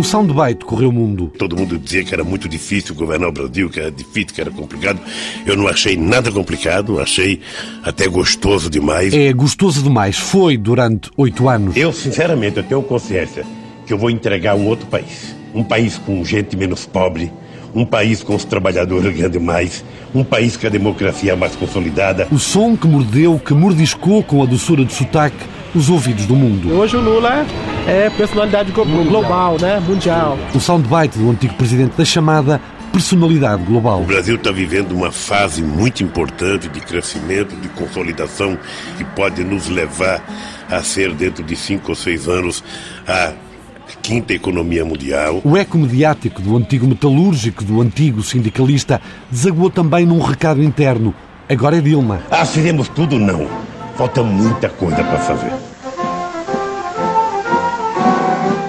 O soundbite correu o mundo. Todo mundo dizia que era muito difícil governar o Brasil, que era difícil, que era complicado. Eu não achei nada complicado, achei até gostoso demais. É gostoso demais. Foi durante oito anos. Eu, sinceramente, eu tenho consciência que eu vou entregar um outro país. Um país com gente menos pobre, um país com os trabalhadores ganhando mais, um país com a democracia mais consolidada. O som que mordeu, que mordiscou com a doçura de sotaque os ouvidos do mundo. Hoje o Lula é personalidade global, né? Mundial. O soundbite do antigo presidente da chamada personalidade global. O Brasil está vivendo uma fase muito importante de crescimento, de consolidação, que pode nos levar a ser, dentro de cinco ou seis anos, a quinta economia mundial. O eco mediático do antigo metalúrgico, do antigo sindicalista, desaguou também num recado interno. Agora é Dilma. Ah, fizemos tudo? Não. Falta muita coisa para fazer.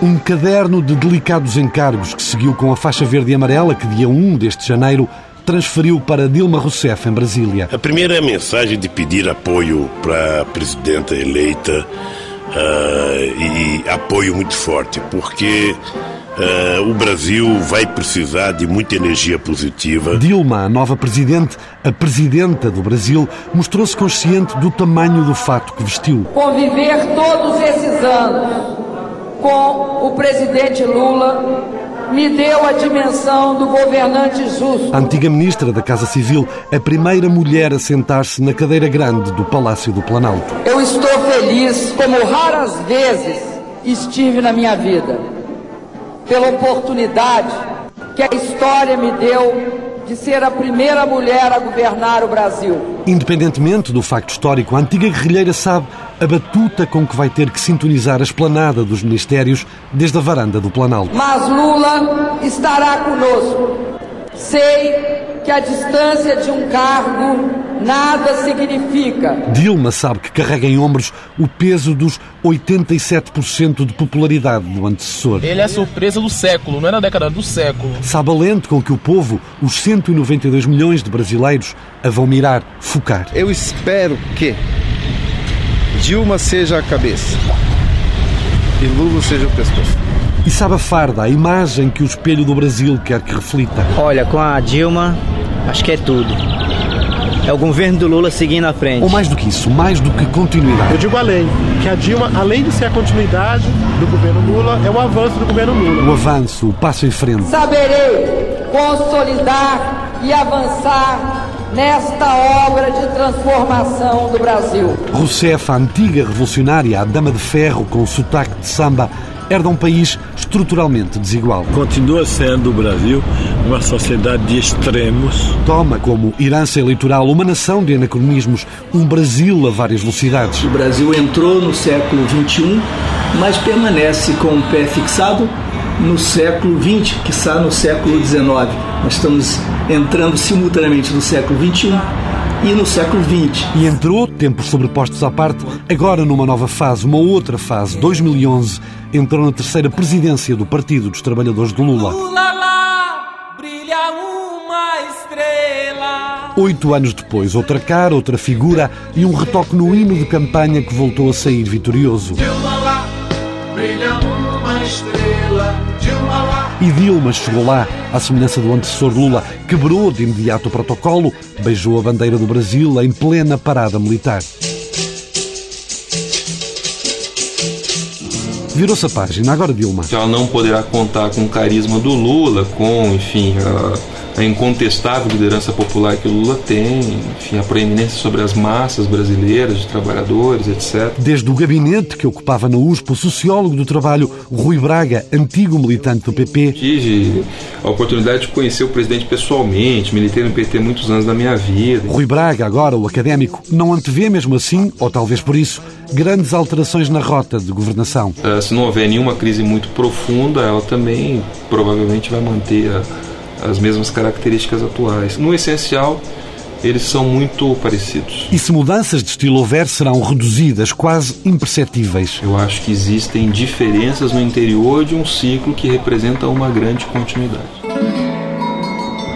Um caderno de delicados encargos que seguiu com a faixa verde e amarela que, dia 1 deste janeiro, transferiu para Dilma Rousseff em Brasília. A primeira é a mensagem de pedir apoio para a presidenta eleita uh, e apoio muito forte, porque Uh, o Brasil vai precisar de muita energia positiva. Dilma, a nova presidente, a presidenta do Brasil, mostrou-se consciente do tamanho do fato que vestiu. Conviver todos esses anos com o presidente Lula me deu a dimensão do governante justo. A antiga ministra da Casa Civil, a primeira mulher a sentar-se na cadeira grande do Palácio do Planalto. Eu estou feliz, como raras vezes estive na minha vida, pela oportunidade que a história me deu de ser a primeira mulher a governar o Brasil. Independentemente do facto histórico, a antiga guerrilheira sabe a batuta com que vai ter que sintonizar a esplanada dos ministérios desde a varanda do Planalto. Mas Lula estará conosco. Sei que a distância de um cargo nada significa. Dilma sabe que carrega em ombros o peso dos 87% de popularidade do antecessor. Ele é a surpresa do século, não é na década do século. Sabe a lente com que o povo, os 192 milhões de brasileiros, a vão mirar, focar. Eu espero que Dilma seja a cabeça e Lula seja o pescoço. E sabe a farda, a imagem que o espelho do Brasil quer que reflita. Olha, com a Dilma, acho que é tudo. É o governo do Lula seguindo à frente. Ou mais do que isso, mais do que continuidade. Eu digo além, que a Dilma, além de ser a continuidade do governo Lula, é o avanço do governo Lula. O avanço, o passo em frente. Saberei consolidar e avançar nesta obra de transformação do Brasil. Rousseff, a antiga revolucionária, a dama de ferro com o sotaque de samba, herda um país estruturalmente desigual. Continua sendo o Brasil uma sociedade de extremos. Toma como herança eleitoral uma nação de anacronismos, um Brasil a várias velocidades. O Brasil entrou no século XXI, mas permanece com o pé fixado no século XX, que está no século XIX. Nós estamos entrando simultaneamente no século XXI e no século XX. E entrou, tempos sobrepostos à parte, agora numa nova fase, uma outra fase, 2011, entrou na terceira presidência do Partido dos Trabalhadores de Lula. Lula lá, brilha uma estrela. Oito anos depois, outra cara, outra figura e um retoque no hino de campanha que voltou a sair vitorioso. E Dilma chegou lá, à semelhança do antecessor Lula, quebrou de imediato o protocolo, beijou a bandeira do Brasil em plena parada militar. Virou-se a página, agora Dilma. Ela não poderá contar com o carisma do Lula, com, enfim, a, a incontestável liderança popular que o Lula tem, enfim, a proeminência sobre as massas brasileiras, de trabalhadores, etc. Desde o gabinete que ocupava na USP o sociólogo do trabalho Rui Braga, antigo militante do PP. Tive a oportunidade de conhecer o presidente pessoalmente, militei no PT muitos anos da minha vida. Rui Braga, agora o académico, não antevê mesmo assim, ou talvez por isso, grandes alterações na rota de governação. Uh, se não houver nenhuma crise muito profunda, ela também provavelmente vai manter a, as mesmas características atuais. No essencial, eles são muito parecidos. E se mudanças de estilo houver, serão reduzidas, quase imperceptíveis. Eu acho que existem diferenças no interior de um ciclo que representa uma grande continuidade.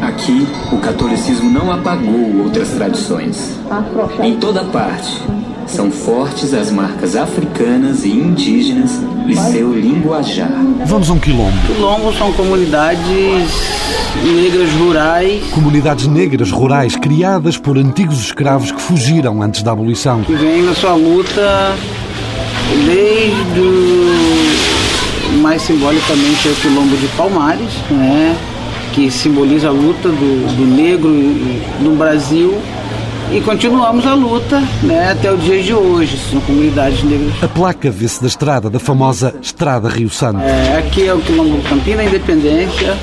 Aqui, o catolicismo não apagou outras tradições. Em toda parte, São fortes as marcas africanas e indígenas e seu linguajar. Vamos a um quilombo. Quilombos são comunidades negras rurais. Comunidades negras rurais criadas por antigos escravos que fugiram antes da abolição. Que vêm na sua luta desde o mais simbolicamente o quilombo de Palmares, né? que simboliza a luta do, do negro no Brasil e continuamos a luta né, até o dia de hoje. São comunidades negras. A placa vê-se da estrada, da famosa Estrada Rio Santo. É, aqui é o quilombo Campina Independência,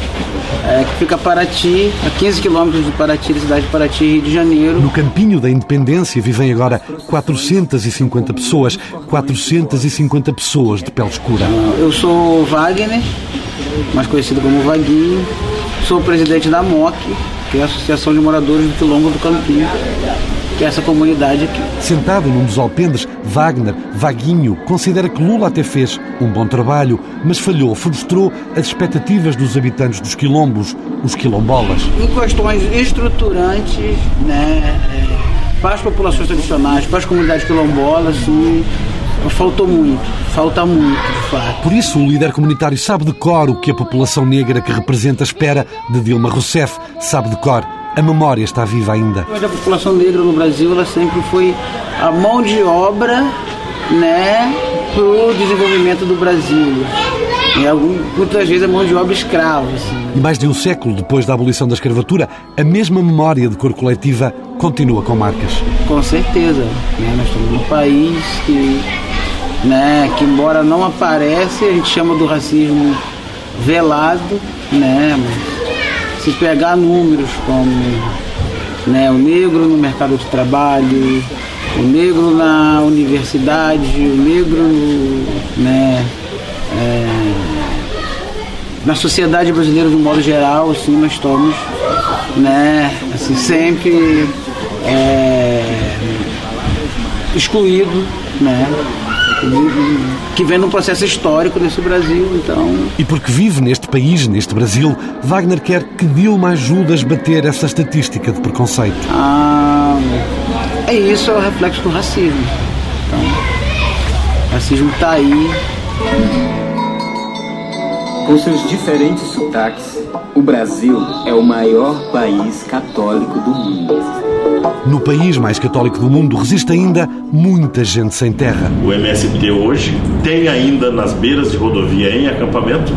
é, que fica Paraty, a 15 quilômetros de Paraty, da cidade de Paraty, Rio de Janeiro. No Campinho da Independência vivem agora 450 pessoas, 450 pessoas de pele escura. Eu sou Wagner, mais conhecido como Vaguinho, sou presidente da MOC, que é a Associação de Moradores do Quilombo do Campinho, essa comunidade aqui. Sentado num dos alpendes, Wagner, Vaguinho, considera que Lula até fez um bom trabalho, mas falhou, frustrou as expectativas dos habitantes dos quilombos, os quilombolas. Em questões estruturantes, né, é, para as populações tradicionais, para as comunidades quilombolas, sim, faltou muito, falta muito, de fato. Por isso, o líder comunitário sabe de cor o que a população negra que representa espera de Dilma Rousseff. Sabe de cor. A memória está viva ainda. Mas a população negra no Brasil, ela sempre foi a mão de obra, né, para o desenvolvimento do Brasil. E algum, muitas vezes a mão de obra escrava. Assim. E mais de um século depois da abolição da escravatura, a mesma memória de cor coletiva continua com marcas. Com certeza. Né? Nós estamos num país que né, que embora não aparece, a gente chama do racismo velado, né, se pegar números como né, o negro no mercado de trabalho, o negro na universidade, o negro né, é, na sociedade brasileira de um modo geral, assim, nós estamos né, assim, sempre é, excluído, né? Que vem num processo histórico nesse Brasil, então... E porque vive neste país, neste Brasil, Wagner quer que Dilma ajude a esbater essa estatística de preconceito. Ah, é isso, é o reflexo do racismo. Então, o racismo está aí. Com seus diferentes sotaques, o Brasil é o maior país católico do mundo. No país mais católico do mundo resiste ainda muita gente sem terra. O MST hoje tem ainda nas beiras de rodovia em acampamento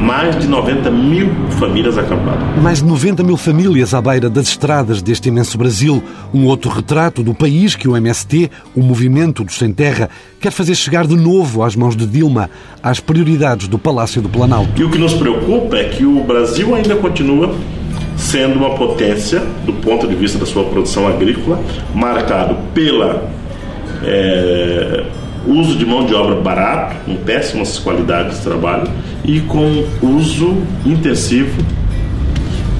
mais de 90 mil famílias acampadas. Mais de 90 mil famílias à beira das estradas deste imenso Brasil. Um outro retrato do país que o MST, o Movimento dos Sem Terra, quer fazer chegar de novo às mãos de Dilma, às prioridades do Palácio do Planalto. E o que nos preocupa é que o Brasil ainda continua sendo uma potência do ponto de vista da sua produção agrícola, marcado pela é, uso de mão de obra barato, com péssimas qualidades de trabalho e com uso intensivo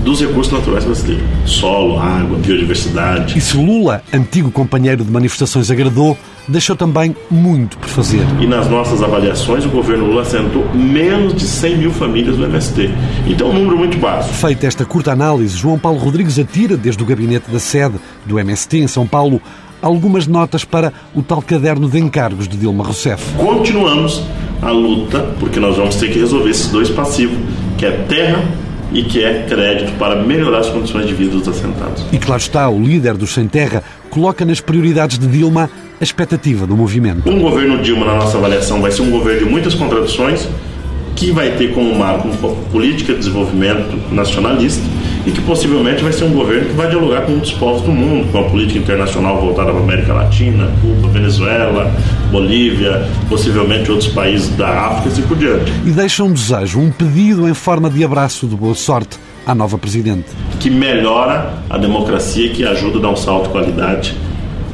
dos recursos naturais brasileiros: solo, água, biodiversidade. E se Lula, antigo companheiro de manifestações, agradou, deixou também muito por fazer. E nas nossas avaliações, o governo Lula assentou menos de 100 mil famílias no MST. Então, um número muito baixo. Feita esta curta análise, João Paulo Rodrigues atira, desde o gabinete da sede do MST em São Paulo, algumas notas para o tal caderno de encargos de Dilma Rousseff. Continuamos a luta, porque nós vamos ter que resolver esses dois passivos, que é terra e que é crédito para melhorar as condições de vida dos assentados. E claro está, o líder dos Sem Terra coloca nas prioridades de Dilma a expectativa do movimento. Um governo Dilma, na nossa avaliação, vai ser um governo de muitas contradições, que vai ter como marco uma política de desenvolvimento nacionalista e que possivelmente vai ser um governo que vai dialogar com muitos povos do mundo, com a política internacional voltada para a América Latina, Cuba, Venezuela, Bolívia, possivelmente outros países da África e assim por diante. E deixa um desejo, um pedido em forma de abraço de boa sorte à nova Presidente. Que melhora a democracia e que ajuda a dar um salto de qualidade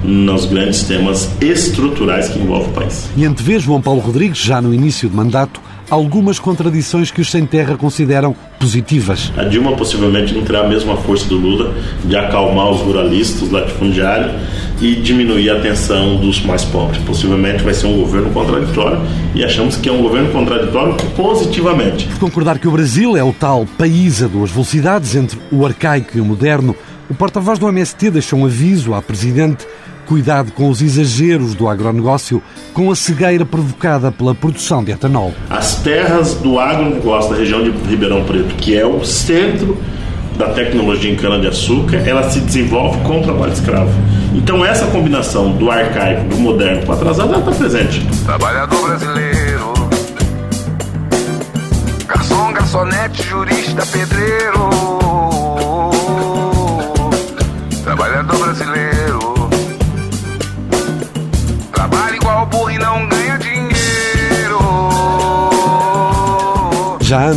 nos grandes temas estruturais que envolvem o país. E antevê João Paulo Rodrigues, já no início do mandato, algumas contradições que os sem terra consideram positivas. A Dilma possivelmente não terá a mesma força do Lula de acalmar os ruralistas, os latifundiários e diminuir a tensão dos mais pobres. Possivelmente vai ser um governo contraditório e achamos que é um governo contraditório positivamente. Por concordar que o Brasil é o tal país a duas velocidades entre o arcaico e o moderno, o porta-voz do MST deixou um aviso à Presidente Cuidado com os exageros do agronegócio, com a cegueira provocada pela produção de etanol. As terras do agronegócio da região de Ribeirão Preto, que é o centro da tecnologia em cana-de-açúcar, ela se desenvolve com o trabalho escravo. Então essa combinação do arcaico, do moderno com o atrasado, ela está presente. Trabalhador brasileiro, garçom, garçonete, jurista, pedreiro,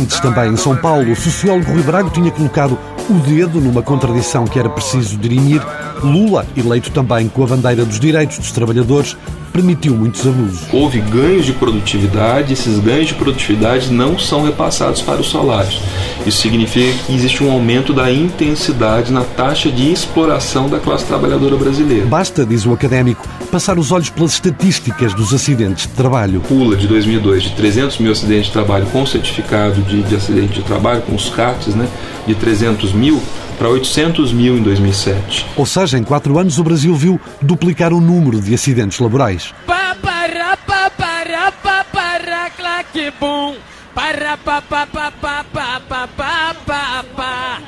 antes, também em São Paulo, o sociólogo Rui Braga tinha colocado o dedo numa contradição que era preciso dirimir. Lula, eleito também com a bandeira dos direitos dos trabalhadores, permitiu muitos abusos. Houve ganhos de produtividade, esses ganhos de produtividade não são repassados para os salários. Isso significa que existe um aumento da intensidade na taxa de exploração da classe trabalhadora brasileira. Basta, diz o académico, passar os olhos pelas estatísticas dos acidentes de trabalho. Pula de 2002 de 300 mil acidentes de trabalho com certificado de, de acidente de trabalho, com os CATs, né, de 300 mil para 800 mil em 2007. Ou seja, em quatro anos o Brasil viu duplicar o número de acidentes laborais. Para, pa, para, pa, para, claque, bum. Para, pa, pa, pa, pa, pa, pa, pa, pa, pa.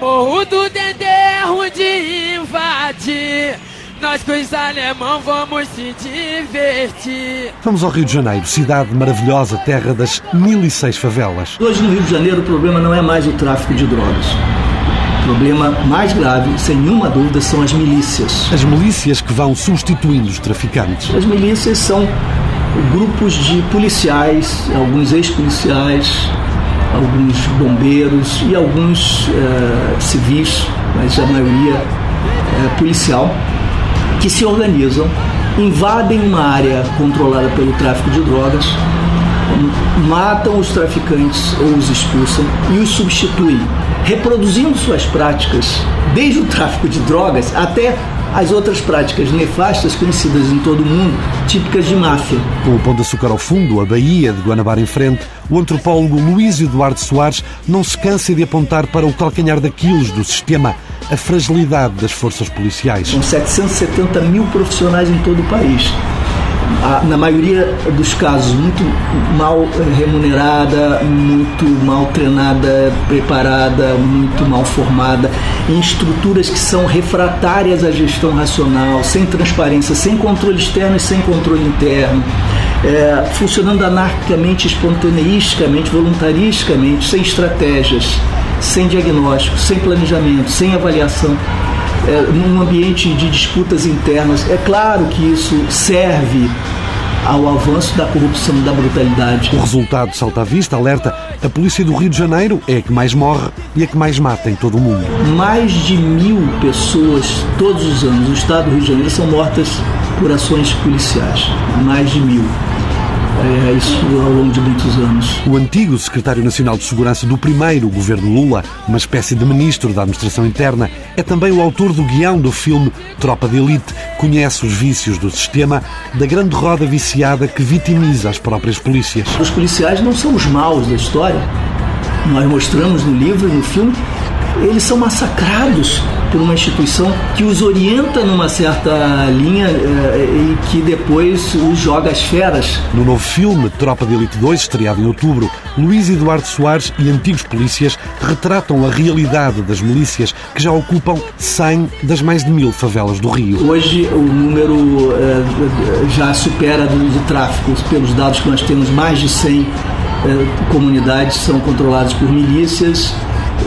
Morro do Dendê é ruim de invadir. Nós com os alemão vamos se divertir. Vamos ao Rio de Janeiro, cidade maravilhosa, terra das 1006 favelas. Hoje no Rio de Janeiro o problema não é mais o tráfico de drogas. O problema mais grave, sem nenhuma dúvida, são as milícias. As milícias que vão substituindo os traficantes. As milícias são grupos de policiais, alguns ex-policiais, alguns bombeiros e alguns eh, civis, mas a maioria eh, policial, que se organizam, invadem uma área controlada pelo tráfico de drogas, matam os traficantes ou os expulsam e os substituem, reproduzindo suas práticas, desde o tráfico de drogas até as outras práticas nefastas conhecidas em todo o mundo, típicas de máfia. Com o Pão de Açúcar ao fundo, a Baía de Guanabara em frente, o antropólogo Luís Eduardo Soares não se cansa de apontar para o calcanhar daqueles do sistema a fragilidade das forças policiais. São 770 mil profissionais em todo o país na maioria dos casos, muito mal remunerada, muito mal treinada, preparada, muito mal formada, em estruturas que são refratárias à gestão racional, sem transparência, sem controle externo e sem controle interno. É, funcionando anarquicamente, espontaneisticamente, voluntaristicamente, sem estratégias, sem diagnóstico, sem planejamento, sem avaliação é, num ambiente de disputas internas. É claro que isso serve ao avanço da corrupção e da brutalidade. O resultado salta à vista, alerta, a polícia do Rio de Janeiro é a que mais morre e a que mais mata em todo o mundo. Mais de mil pessoas todos os anos no estado do Rio de Janeiro são mortas por ações policiais. Mais de mil é, isso ao longo de muitos anos. O antigo secretário nacional de segurança do primeiro governo Lula, uma espécie de ministro da administração interna, é também o autor do guião do filme Tropa de Elite. Conhece os vícios do sistema, da grande roda viciada que vitimiza as próprias polícias. Os policiais não são os maus da história. Nós mostramos no livro e no filme, eles são massacrados por uma instituição que os orienta numa certa linha eh, e que depois os joga às feras. No novo filme Tropa de Elite 2, estreado em outubro, Luís Eduardo Soares e antigos polícias retratam a realidade das milícias que já ocupam 100 das mais de mil favelas do Rio. Hoje o número eh, já supera do, do tráfico, pelos dados que nós temos, mais de 100 eh, comunidades são controladas por milícias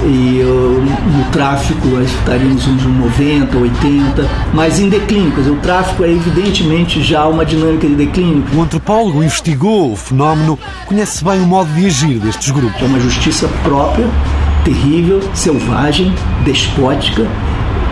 e uh, no tráfico nós estaríamos uns 90, 80, mas em declínio. Quer dizer, o tráfico é evidentemente já uma dinâmica de declínio. O antropólogo investigou o fenómeno, conhece bem o modo de agir destes grupos. É uma justiça própria, terrível, selvagem, despótica,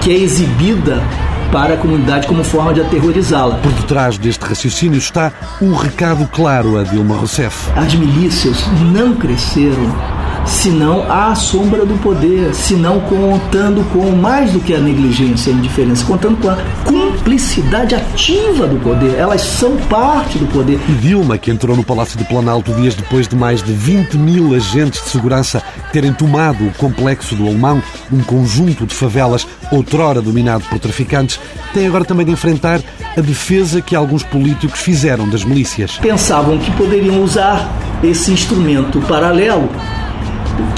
que é exibida para a comunidade como forma de aterrorizá-la. Por detrás deste raciocínio está um recado claro a Dilma Rousseff. As milícias não cresceram senão à sombra do poder, senão contando com mais do que a negligência e a indiferença, contando com a cumplicidade ativa do poder. Elas são parte do poder. E Dilma, que entrou no Palácio do Planalto dias depois de mais de 20 mil agentes de segurança terem tomado o complexo do Alemão, um conjunto de favelas outrora dominado por traficantes, tem agora também de enfrentar a defesa que alguns políticos fizeram das milícias. Pensavam que poderiam usar esse instrumento paralelo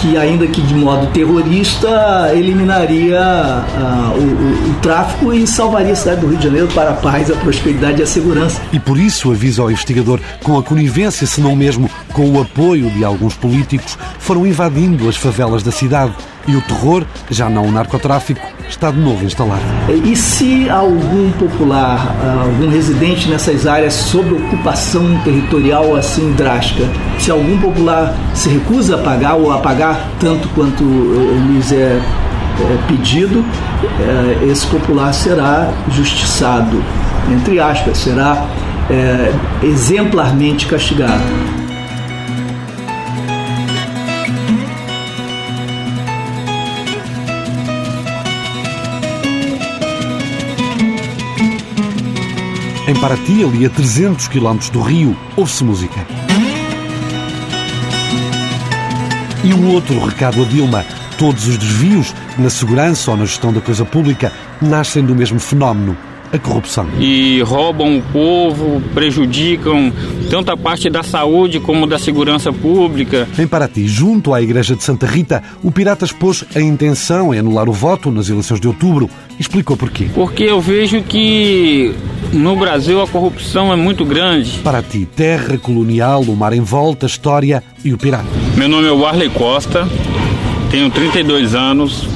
que, ainda que de modo terrorista, eliminaria uh, o, o, o, tráfico e salvaria a cidade do Rio de Janeiro para a paz, a prosperidade e a segurança. E por isso, avisa ao investigador, com a conivência, se não mesmo com o apoio de alguns políticos, foram invadindo as favelas da cidade e o terror, já não o narcotráfico, está de novo instalado. E se algum popular, algum residente nessas áreas sob ocupação territorial assim drástica, se algum popular se recusa a pagar ou a pagar tanto quanto lhes é, é pedido, é, esse popular será justiçado, entre aspas, será exemplarmente castigado. Em Paraty, ali a 300 km do Rio, ouve-se música. E um outro recado a Dilma. Todos os desvios na segurança ou na gestão da coisa pública nascem do mesmo fenómeno, a corrupção. E roubam o povo, prejudicam tanto a parte da saúde como da segurança pública. Em Paraty, junto à Igreja de Santa Rita, o Pirata expôs a intenção em anular o voto nas eleições de outubro. Explicou porquê. Porque eu vejo que no Brasil a corrupção é muito grande. Paraty, terra colonial, o mar em volta, a história e o pirata. Meu nome é Warley Costa, tenho 32 anos,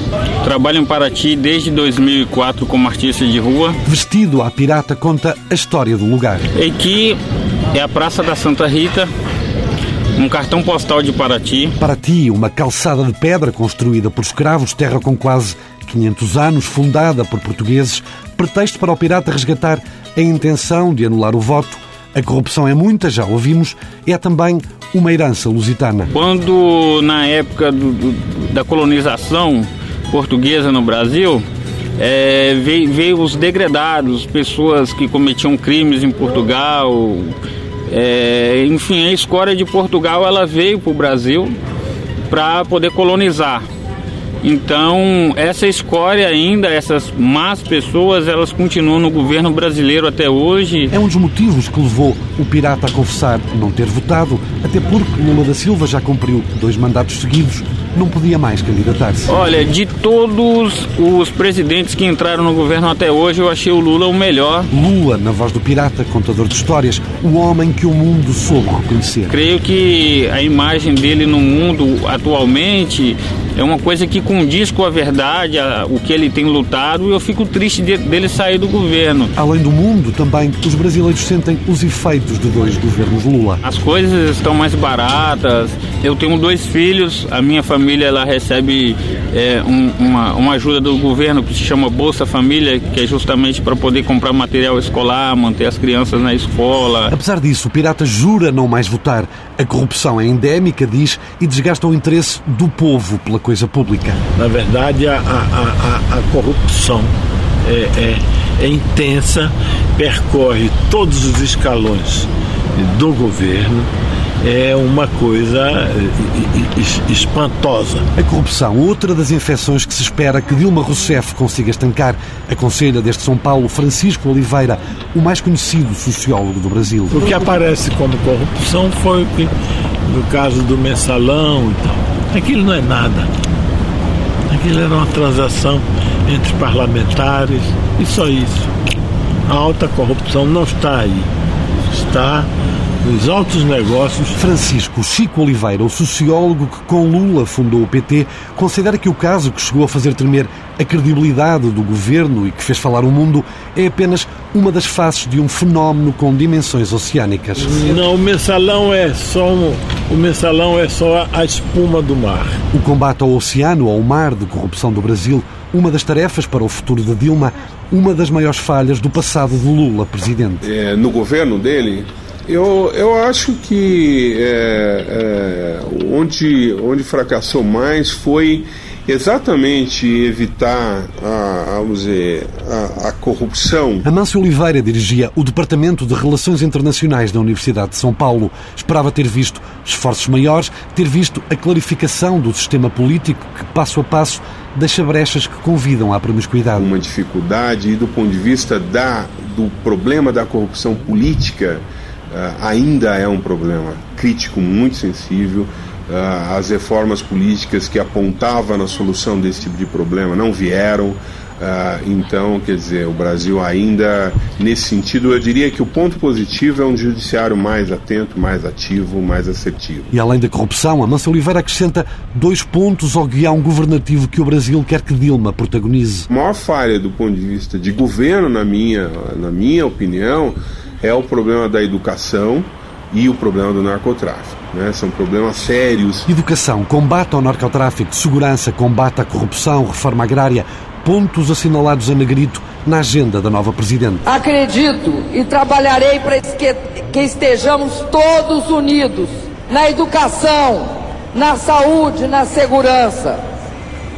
Trabalho em Paraty desde 2004 como artista de rua. Vestido à pirata conta a história do lugar. E aqui é a Praça da Santa Rita, um cartão postal de Paraty. Paraty, uma calçada de pedra construída por escravos, terra com quase 500 anos, fundada por portugueses, pretexto para o pirata resgatar a intenção de anular o voto. A corrupção é muita, já ouvimos, é também uma herança lusitana. Quando, na época do, do, da colonização, portuguesa no Brasil, é, veio, veio, os degradados, pessoas que cometiam crimes em Portugal. É, enfim, a escória de Portugal ela veio para o Brasil para poder colonizar. Então, essa escória ainda, essas más pessoas, elas continuam no governo brasileiro até hoje. É um dos motivos que levou o pirata a confessar não ter votado, até porque Lula da Silva já cumpriu dois mandatos seguidos não podia mais candidatar-se. Olha, de todos os presidentes que entraram no governo até hoje, eu achei o Lula o melhor. Lula, na voz do pirata, contador de histórias, o homem que o mundo soube reconhecer. Creio que a imagem dele no mundo atualmente é uma coisa que condiz com a verdade, a, o que ele tem lutado, e eu fico triste de, dele sair do governo. Além do mundo, também os brasileiros sentem os efeitos de dois governos Lula. As coisas estão mais baratas. Eu tenho dois filhos, a minha família ela recebe é, um, uma, uma ajuda do governo que se chama Bolsa Família, que é justamente para poder comprar material escolar, manter as crianças na escola. Apesar disso, o pirata jura não mais votar. A corrupção é endémica, diz, e desgasta o interesse do povo pela coisa pública. Na verdade, a, a, a, a corrupção é, é, é intensa, percorre todos os escalões do governo é uma coisa espantosa. A corrupção, outra das infecções que se espera que Dilma Rousseff consiga estancar, aconselha desde São Paulo Francisco Oliveira, o mais conhecido sociólogo do Brasil. O que aparece como corrupção foi o que, no caso do mensalão e tal. Aquilo não é nada. Aquilo era uma transação entre parlamentares e só isso. A alta corrupção não está aí. Está nos altos negócios. Francisco Chico Oliveira, o sociólogo que com Lula fundou o PT, considera que o caso que chegou a fazer tremer a credibilidade do governo e que fez falar o mundo é apenas uma das faces de um fenómeno com dimensões oceânicas. Não, o mensalão é só o mensalão é só a espuma do mar. O combate ao oceano, ao mar de corrupção do Brasil, uma das tarefas para o futuro de Dilma, uma das maiores falhas do passado de Lula presidente. É, no governo dele, Eu, eu acho que é, é, onde, onde fracassou mais foi exatamente evitar a, vamos dizer, a, a corrupção. Amâncio Oliveira dirigia o Departamento de Relações Internacionais da Universidade de São Paulo. Esperava ter visto esforços maiores, ter visto a clarificação do sistema político que, passo a passo, deixa brechas que convidam à promiscuidade. Uma dificuldade e do ponto de vista da, do problema da corrupção política, uh, ainda é um problema crítico muito sensível. Uh, as reformas políticas que apontavam na solução desse tipo de problema não vieram. Uh, então, quer dizer, o Brasil ainda, nesse sentido, eu diria que o ponto positivo é um judiciário mais atento, mais ativo, mais assertivo. E além da corrupção, a Mansa Oliveira acrescenta dois pontos ao guião governativo que o Brasil quer que Dilma protagonize. A maior falha do ponto de vista de governo, na minha, na minha opinião, é o problema da educação e o problema do narcotráfico. Né? São problemas sérios. Educação, combate ao narcotráfico, segurança, combate à corrupção, reforma agrária, pontos assinalados a negrito na agenda da nova Presidente. Acredito e trabalharei para que estejamos todos unidos na educação, na saúde, na segurança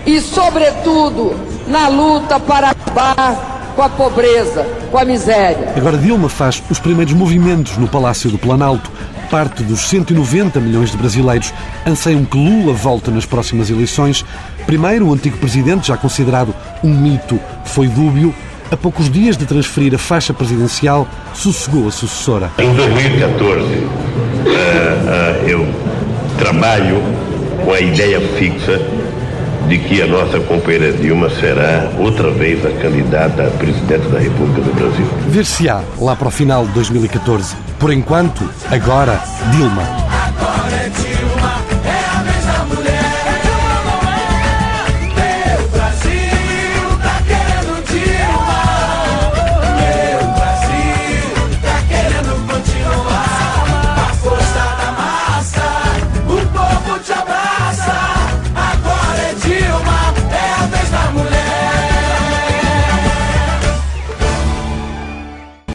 e, sobretudo, na luta para acabar com a pobreza, com a miséria. Agora Dilma faz os primeiros movimentos no Palácio do Planalto. Parte dos 190 milhões de brasileiros anseiam que Lula volte nas próximas eleições. Primeiro, o antigo presidente, já considerado um mito, foi dúbio. A poucos dias de transferir a faixa presidencial, sossegou a sucessora. Em 2014, uh, uh, eu trabalho com a ideia fixa de que a nossa companheira Dilma será outra vez a candidata a presidente da República do Brasil. Ver-se-á lá para o final de 2014. Por enquanto, agora, Dilma. Agora é